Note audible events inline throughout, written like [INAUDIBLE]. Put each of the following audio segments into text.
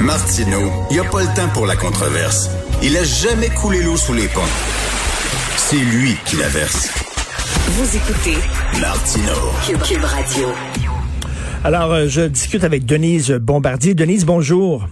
Martineau, il n'y a pas le temps pour la controverse. Il a jamais coulé l'eau sous les ponts. C'est lui qui la verse. Vous écoutez Martineau. Cube, Radio. Alors, euh, je discute avec Denise Bombardier. Denise, bonjour.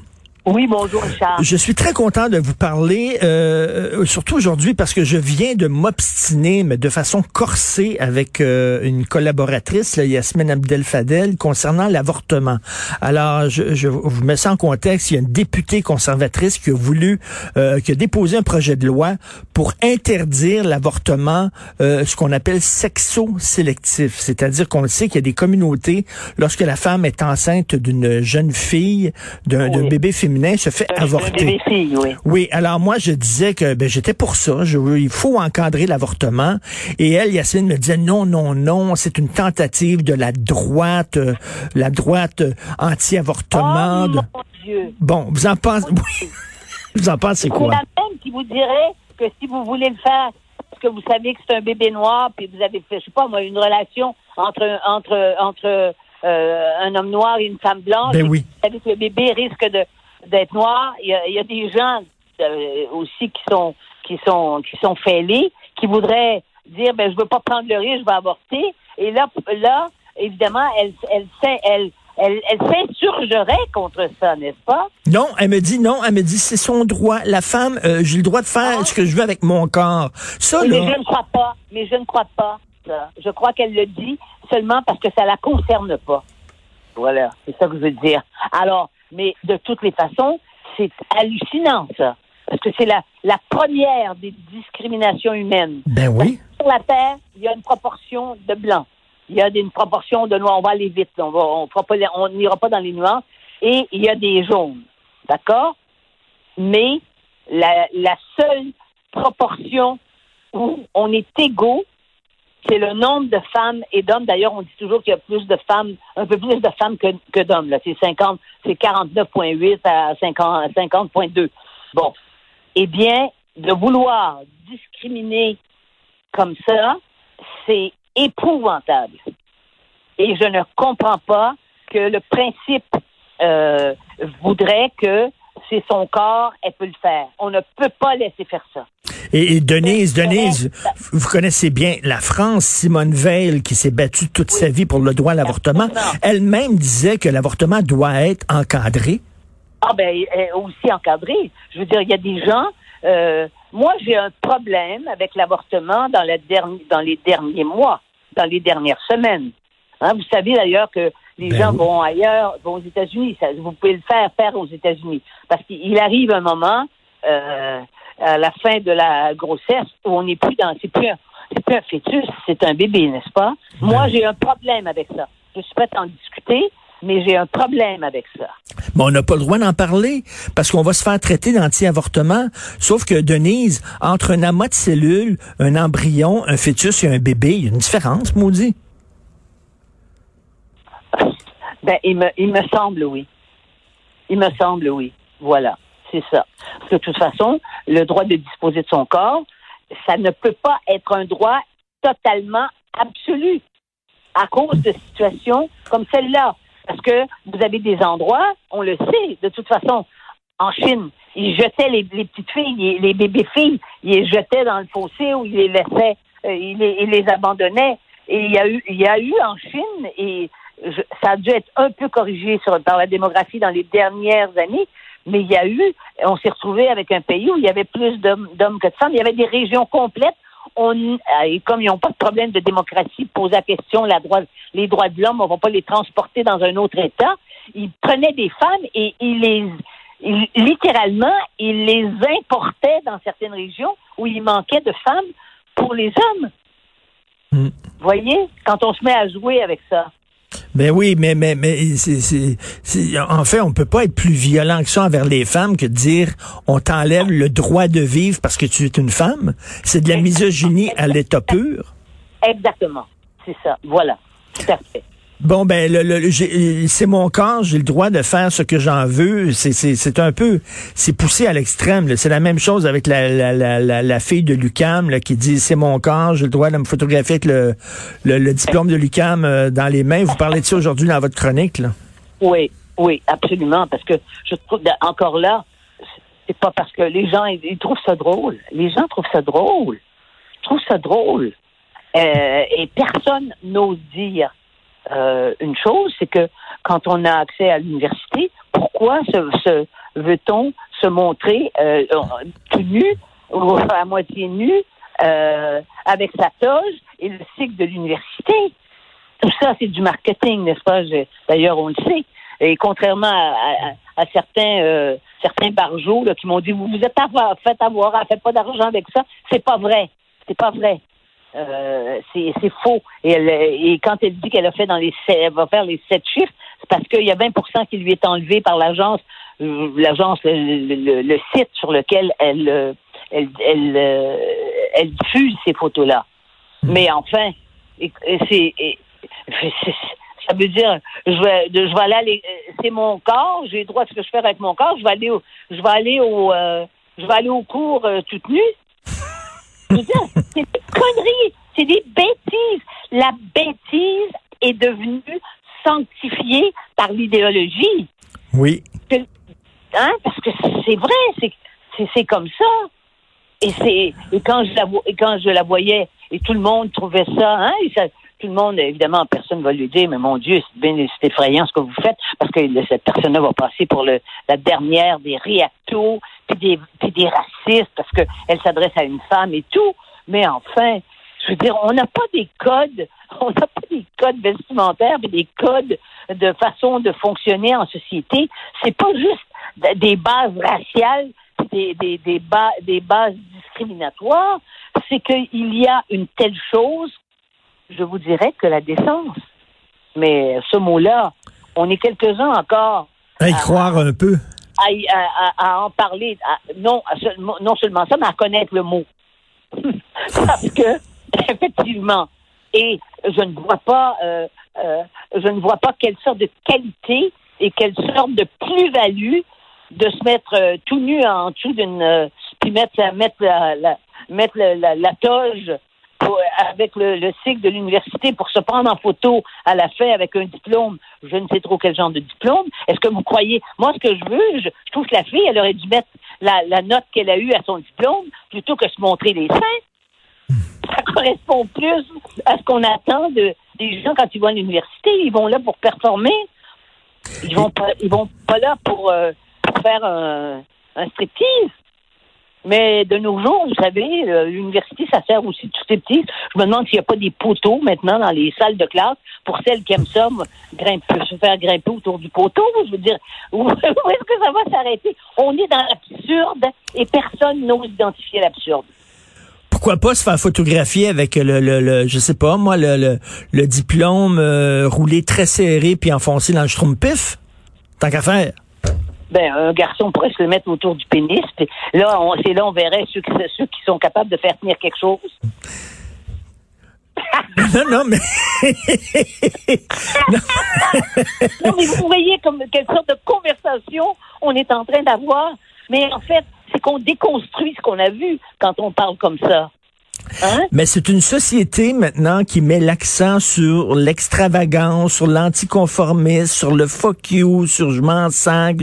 Oui, bonjour Richard. Je suis très content de vous parler, euh, surtout aujourd'hui parce que je viens de m'obstiner, mais de façon corsée, avec euh, une collaboratrice, là, Yasmine Abdel Fadel, concernant l'avortement. Alors, je, je, vous mets ça en contexte. Il y a une députée conservatrice qui a voulu, euh, qui a déposé un projet de loi pour interdire l'avortement, euh, ce qu'on appelle sexo-sélectif. C'est-à-dire qu'on le sait qu'il y a des communautés, lorsque la femme est enceinte d'une jeune fille, d'un Oui. bébé féminin, se fait Un avorter. oui. Oui, alors moi je disais que ben, j'étais pour ça. Je, il faut encadrer l'avortement. Et elle, Yacine, me disait non, non, non, c'est une tentative de la droite, euh, la droite euh, anti-avortement. Oh de- mon Dieu. Bon, vous en pensez, oui. [LAUGHS] vous en pensez C'est quoi? la même qui vous dirait que si vous voulez le faire, parce que vous savez que c'est un bébé noir, puis vous avez fait, je sais pas moi, une relation entre entre entre euh, un homme noir et une femme blanche. Ben oui. Vous savez que le bébé risque de d'être noir. Il y a, il y a des gens euh, aussi qui sont qui sont qui sont fêlés, qui voudraient dire ben je veux pas prendre le risque, je vais avorter. Et là là évidemment elle elle elle elle, elle, elle s'insurgerait contre ça, n'est-ce pas? Non, elle me dit non, elle me dit c'est son droit. La femme, euh, j'ai le droit de faire Ah. ce que je veux avec mon corps. Ça, Oui, mais là, je ne crois pas. Mais je ne crois pas. ça. Je crois qu'elle le dit seulement parce que ça la concerne pas. Voilà, c'est ça que je veux dire. Alors, mais de toutes les façons, c'est hallucinant ça, parce que c'est la la première des discriminations humaines. ben oui. Sur la terre, il y a une proportion de blancs. Il y a une proportion de noirs. On va aller vite. là. On va, on fera pas, les- on n'ira pas dans les nuances. Et il y a des jaunes. D'accord? Mais la, la seule proportion où on est égaux, c'est le nombre de femmes et d'hommes. D'ailleurs, on dit toujours qu'il y a plus de femmes, un peu plus de femmes que, que d'hommes. Là, c'est 50, c'est 49,8 à 50 à 50,2. Bon. Eh bien, de vouloir discriminer comme ça, c'est épouvantable. Et je ne comprends pas que le principe euh, voudrait que c'est son corps, elle peut le faire. On ne peut pas laisser faire ça. Et, et Denise, Denise, vous connaissez bien la France, Simone Veil, qui s'est battue toute sa vie pour le droit à l'avortement, elle-même disait que l'avortement doit être encadré. Ah ben euh, aussi encadré. Je veux dire, il y a des gens. euh, moi, j'ai un problème avec l'avortement dans, la derni- dans les derniers mois, dans les dernières semaines. Hein, vous savez d'ailleurs que les Ben gens oui. vont ailleurs, vont aux États-Unis. Vous pouvez le faire faire aux États-Unis parce qu'il arrive un moment euh, à la fin de la grossesse où on n'est plus dans, c'est plus un, c'est plus un fœtus, c'est un bébé, n'est-ce pas? Moi, j'ai un problème avec ça. Je suis prête à en discuter, mais j'ai un problème avec ça. Mais on n'a pas le droit d'en parler parce qu'on va se faire traiter d'anti-avortement. Sauf que, Denise, entre un amas de cellules, un embryon, un fœtus et un bébé, il y a une différence, maudit. [LAUGHS] Ben, il me, il me semble oui. Il me semble oui. Voilà, c'est ça. De toute façon, le droit de disposer de son corps, ça ne peut pas être un droit totalement absolu à cause de situations comme celle-là. Parce que vous avez des endroits, on le sait, de toute façon, en Chine, ils jetaient les, petites filles, les, les bébés filles, ils les jetaient dans le fossé ou ils les laissaient, euh, ils, les, abandonnaient. Et il y a eu, il y a eu en Chine, et ça a dû être un peu corrigé sur, par la démographie dans les dernières années, mais il y a eu, on s'est retrouvé avec un pays où il y avait plus d'hommes que de femmes. Il y avait des régions complètes. On, euh, et comme ils n'ont pas de problème de démocratie, poser la question, la droit, les droits de l'homme, on ne va pas les transporter dans un autre État. Ils prenaient des femmes et ils les, ils- littéralement, ils les importaient dans certaines régions où il manquait de femmes pour les hommes. Hmm. Vous voyez, quand on se met à jouer avec ça. Ben oui, mais mais mais c'est en fait on peut pas être plus violent que ça envers les femmes que de dire on t'enlève le droit de vivre parce que tu es une femme. C'est de la misogynie à l'état pur. Exactement. C'est ça. Voilà. Tout à fait. Bon ben le, le- c'est mon corps, j'ai le droit de faire ce que j'en veux. C'est un peu c'est poussé à l'extrême. C'est la même chose avec la la, la, la, fille de Lucam qui dit c'est mon corps, j'ai le droit de me photographier avec le le, diplôme de Lucam euh, dans les mains. Vous parlez de ça aujourd'hui dans votre chronique là. Oui. Oui, absolument, parce que je trouve encore là, c'est pas parce que les gens ils, trouvent ça drôle. Les gens trouvent ça drôle. Ils trouvent ça drôle. Euh, et personne n'ose dire euh, une chose, c'est que quand on a accès à l'université, pourquoi se, veut-on se montrer euh, tout nu ou [LAUGHS] à moitié nu avec sa toge et le cycle de l'université? Tout ça, c'est du marketing, n'est-ce pas? D'ailleurs, on le sait. Et contrairement à, certains euh, certains barjots qui m'ont dit vous vous êtes fait avoir, faites pas d'argent avec ça, c'est pas vrai, c'est pas vrai. Euh, c'est faux. Et, et, quand elle dit qu'elle a fait dans les elle va faire les sept chiffres, c'est parce qu'il y a 20% qui lui est enlevé par l'agence, euh, l'agence, le, site sur lequel elle elle, elle, elle diffuse ces photos-là. Hmm. Mais enfin, c'est [LAUGHS] ça veut dire, je vais, je vais aller, euh, c'est mon corps, j'ai le droit de ce que je fais avec mon corps, je vais aller au, je vais aller au, euh, je vais aller au cours euh, toute nue. [LAUGHS] c'est conneries, c'est des bêtises. La bêtise est devenue sanctifiée par l'idéologie. Oui. Hein, parce que c'est vrai, c'est, comme ça. Et c'est, et quand je la, et quand je la voyais, et tout le monde trouvait ça, hein, ça, tout le monde, évidemment, personne ne va lui dire, mais mon Dieu, c'est effrayant ce que vous faites, parce que cette personne-là va passer pour le, la dernière des réactos, puis des, puis des racistes, parce qu'elle s'adresse à une femme et tout. Mais enfin, je veux dire, on n'a pas des codes, [LAUGHS] on n'a pas des codes vestimentaires, mais des codes de façon de fonctionner en société. C'est pas juste des bases raciales, des, des, des, des bases discriminatoires, c'est qu'il y a une telle chose je vous dirais que la décence. Mais ce mot-là, on est quelques-uns encore. À y croire un peu. À, en parler. non, non seulement ça, mais à connaître le mot. [LAUGHS] Parce que, [LAUGHS] effectivement, et je ne vois pas, euh, euh, je ne vois pas quelle sorte de qualité et quelle sorte de plus-value de se mettre euh, tout nu en dessous d'une, puis mettre, mettre la, mettre la, la toge avec le, cycle de l'université pour se prendre en photo à la fin avec un diplôme, je ne sais trop quel genre de diplôme. Est-ce que vous croyez, moi, ce que je veux, je, trouve que la fille, elle aurait dû mettre la, note qu'elle a eue à son diplôme plutôt que se montrer les seins. Ça correspond plus à ce qu'on attend de, des gens quand ils vont à l'université. Ils vont là pour performer. Ils vont pas, ils vont pas là pour, euh, faire un, un striptease. Mais de nos jours, vous savez, euh, l'université, ça sert aussi tout ces petits. Je me demande s'il n'y a pas des poteaux maintenant dans les salles de classe pour celles qui aiment ça, grimper, se faire grimper autour du poteau. Je veux dire, [LAUGHS] où, est-ce que ça va s'arrêter? On est dans l'absurde et personne n'ose identifier l'absurde pourquoi pas se faire photographier avec le, le, je sais pas moi le, le, diplôme euh, roulé très serré puis enfoncé dans le schtroumpif tant qu'à faire ben, un garçon pourrait se le mettre autour du pénis. là, on, c'est là on verrait ceux qui, ceux qui sont capables de faire tenir quelque chose. [LAUGHS] non, non, mais... [LAUGHS] non. mais vous voyez comme quelle sorte de conversation on est en train d'avoir. Mais en fait, c'est qu'on déconstruit ce qu'on a vu quand on parle comme ça. Hein? Mais c'est une société maintenant qui met l'accent sur l'extravagance, sur l'anticonformisme, sur le fuck you, sur je m'en sens.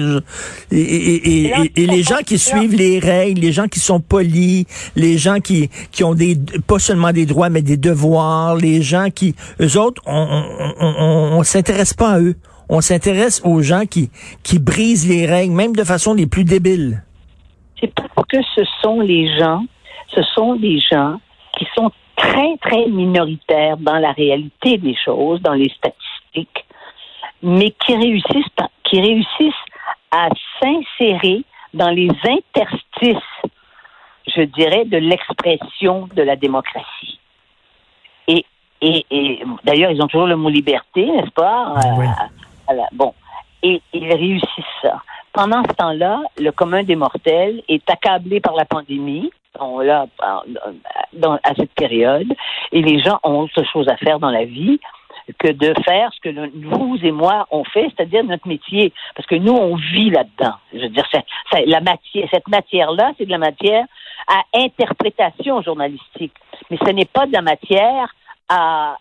Et, les gens qui suivent les règles, les gens qui sont polis, les gens qui, qui ont des pas seulement des droits mais des devoirs, les gens qui, eux autres, on, on, on, s'intéresse pas à eux. On s'intéresse aux gens qui, qui brisent les règles, même de façon les plus débiles. C'est parce que ce sont les gens, ce sont les gens qui sont très, très minoritaires dans la réalité des choses, dans les statistiques, mais qui réussissent, qui réussissent à s'insérer dans les interstices, je dirais, de l'expression de la démocratie. Et, et, d'ailleurs, ils ont toujours le mot liberté, n'est-ce pas? Euh, bon. Et ils réussissent ça. Pendant ce temps-là, le commun des mortels est accablé par la pandémie, sont là à cette période et les gens ont autre chose à faire dans la vie que de faire ce que vous et moi on fait, c'est-à-dire notre métier, parce que nous on vit là-dedans. Je veux dire, la matière, cette matière-là, c'est de la matière à interprétation journalistique, mais ce n'est pas de la matière à.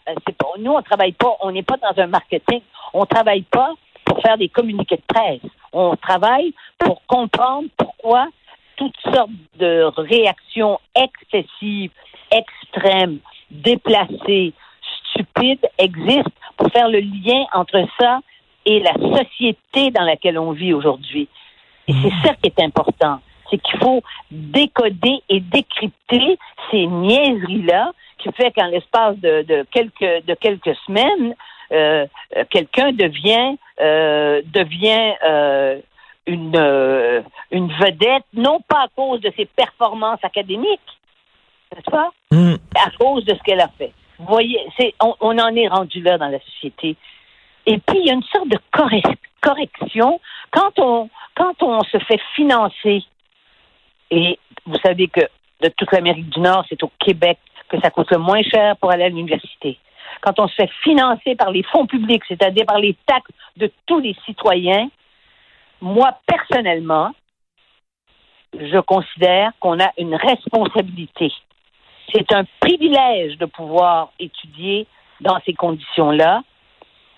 Nous on travaille pas, on n'est pas dans un marketing, on travaille pas pour faire des communiqués de presse. On travaille pour comprendre pourquoi toutes sortes de réactions excessives, extrêmes, déplacées, stupides existent pour faire le lien entre ça et la société dans laquelle on vit aujourd'hui. Et c'est ça qui est important. C'est qu'il faut décoder et décrypter ces niaiseries-là qui fait qu'en l'espace de, quelques, de quelques semaines, euh, quelqu'un devient, euh, devient euh, une, une vedette, non pas à cause de ses performances académiques, n'est-ce pas? Mm. À cause de ce qu'elle a fait. Vous voyez, c'est, on, on, en est rendu là dans la société. Et puis, il y a une sorte de correction quand on, quand on se fait financer. Et vous savez que de toute l'Amérique du Nord, c'est au Québec que ça coûte le moins cher pour aller à l'université. Quand on se fait financer par les fonds publics, c'est-à-dire par les taxes de tous les citoyens, moi, personnellement, je considère qu'on a une responsabilité. C'est un privilège de pouvoir étudier dans ces conditions-là,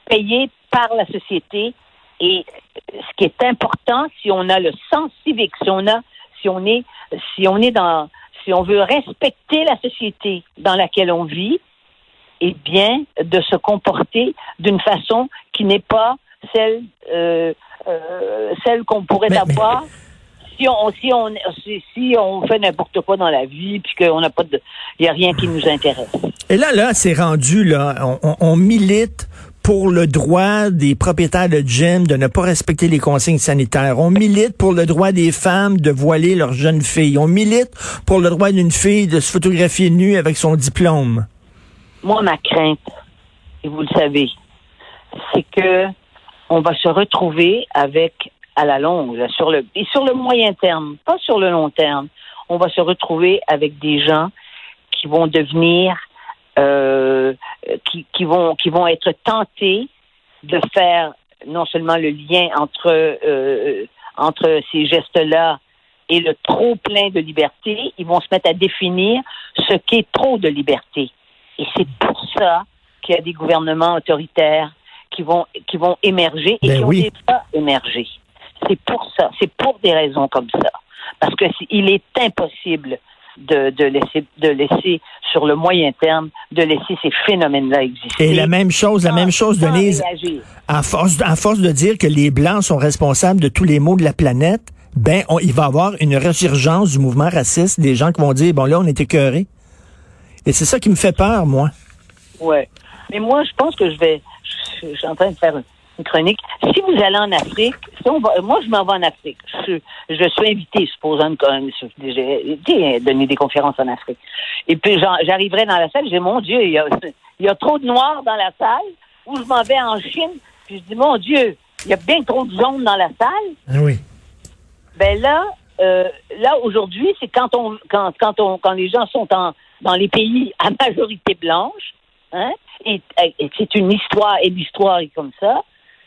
payé par la société. Et ce qui est important, si on a le sens civique, si on a, si on est, si on est dans, si on veut respecter la société dans laquelle on vit, eh bien, de se comporter d'une façon qui n'est pas celle, euh, euh, celle qu'on pourrait avoir. Si on, si on, si, on fait n'importe quoi dans la vie, puis qu'on n'a pas de, il n'y a rien qui nous intéresse. Et là, là, c'est rendu, là, on, on milite pour le droit des propriétaires de gym de ne pas respecter les consignes sanitaires. On milite pour le droit des femmes de voiler leurs jeunes filles. On milite pour le droit d'une fille de se photographier nue avec son diplôme. Moi, ma crainte, et vous le savez, c'est que on va se retrouver avec, à la longue, sur le, et sur le moyen terme, pas sur le long terme, on va se retrouver avec des gens qui vont devenir euh, qui, qui, vont, qui vont être tentés de faire non seulement le lien entre, euh, entre ces gestes-là et le trop plein de liberté, ils vont se mettre à définir ce qu'est trop de liberté. Et c'est pour ça qu'il y a des gouvernements autoritaires qui vont, qui vont émerger et ben qui ont déjà émergé. C'est pour ça, c'est pour des raisons comme ça. Parce que il est impossible de, de, laisser, de laisser sur le moyen terme, de laisser ces phénomènes-là exister. Et la même chose, la même chose, Denise, à force, à force de dire que les Blancs sont responsables de tous les maux de la planète, ben, il va y avoir une résurgence du mouvement raciste, des gens qui vont dire, bon là, on est écœurés. Et c'est ça qui me fait peur, moi. Ouais. Mais moi, je pense que je vais, je, je suis en train de faire une chronique. Si vous allez en Afrique, moi je m'en vais en Afrique. Je, je suis invité, supposons que j'ai donner des conférences en Afrique. Et puis j'arriverai dans la salle, j'ai mon Dieu, il y, a, [LAUGHS] il y a trop de noirs dans la salle. Ou je m'en vais en Chine, puis je dis mon Dieu, il y a bien trop de jaunes dans la salle. Ah oui. Ben là, euh, là aujourd'hui, c'est quand on quand quand on quand les gens sont en dans les pays à majorité blanche, hein, et c'est une histoire et l'histoire est comme ça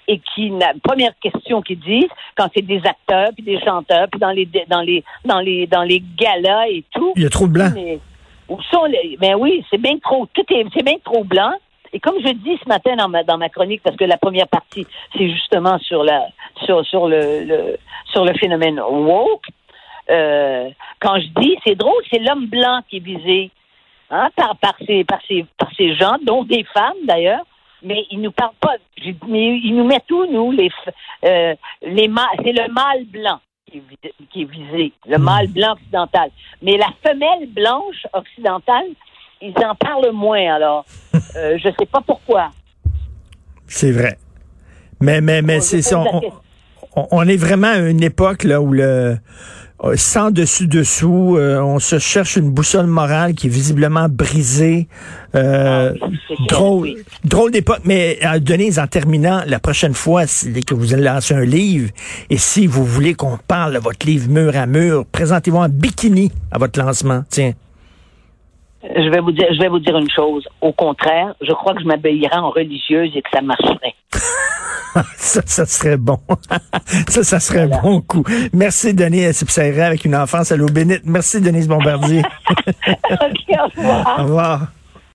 et qui la première question qu'ils disent quand c'est des acteurs puis des chanteurs puis dans les dans les dans les dans les galas et tout. Il y a trop de blanc. où sont les Ben oui, c'est bien trop tout est c'est bien trop blanc. Et comme je dis ce matin dans ma dans ma chronique parce que la première partie c'est justement sur la sur sur le, le sur le phénomène woke. Euh, quand je dis c'est drôle, c'est l'homme blanc qui est visé hein, par par ces par ces par ces gens dont des femmes d'ailleurs mais il nous parle pas. Mais il nous met tout, nous, les, euh, les c'est le mâle blanc qui est, visé, le hmm. mâle blanc occidental. Mais la femelle blanche occidentale, ils en parlent moins, alors. [LAUGHS] Euh, je sais pas pourquoi. C'est vrai. Mais, mais, mais c'est ça. On, on, est vraiment à une époque là où le euh, sans dessus-dessous. Euh, on se cherche une boussole morale qui est visiblement brisée. Euh, ah, drôle, drôle d'époque. Mais Denise, en terminant, la prochaine fois que vous allez lancer un livre, et si vous voulez qu'on parle de votre livre mur à mur, présentez-vous en bikini à votre lancement. Tiens. Je vais vous dire, je vais vous dire une chose. Au contraire, je crois que je m'habillerai en religieuse et que ça marcherait. [LAUGHS] [LAUGHS] ça, ça serait bon. [LAUGHS] ça, ça serait bon coup. Merci, Denis Sipsera, avec une enfance à l'eau bénite. Merci, Denise Bombardier. [LAUGHS] Au revoir. Au revoir.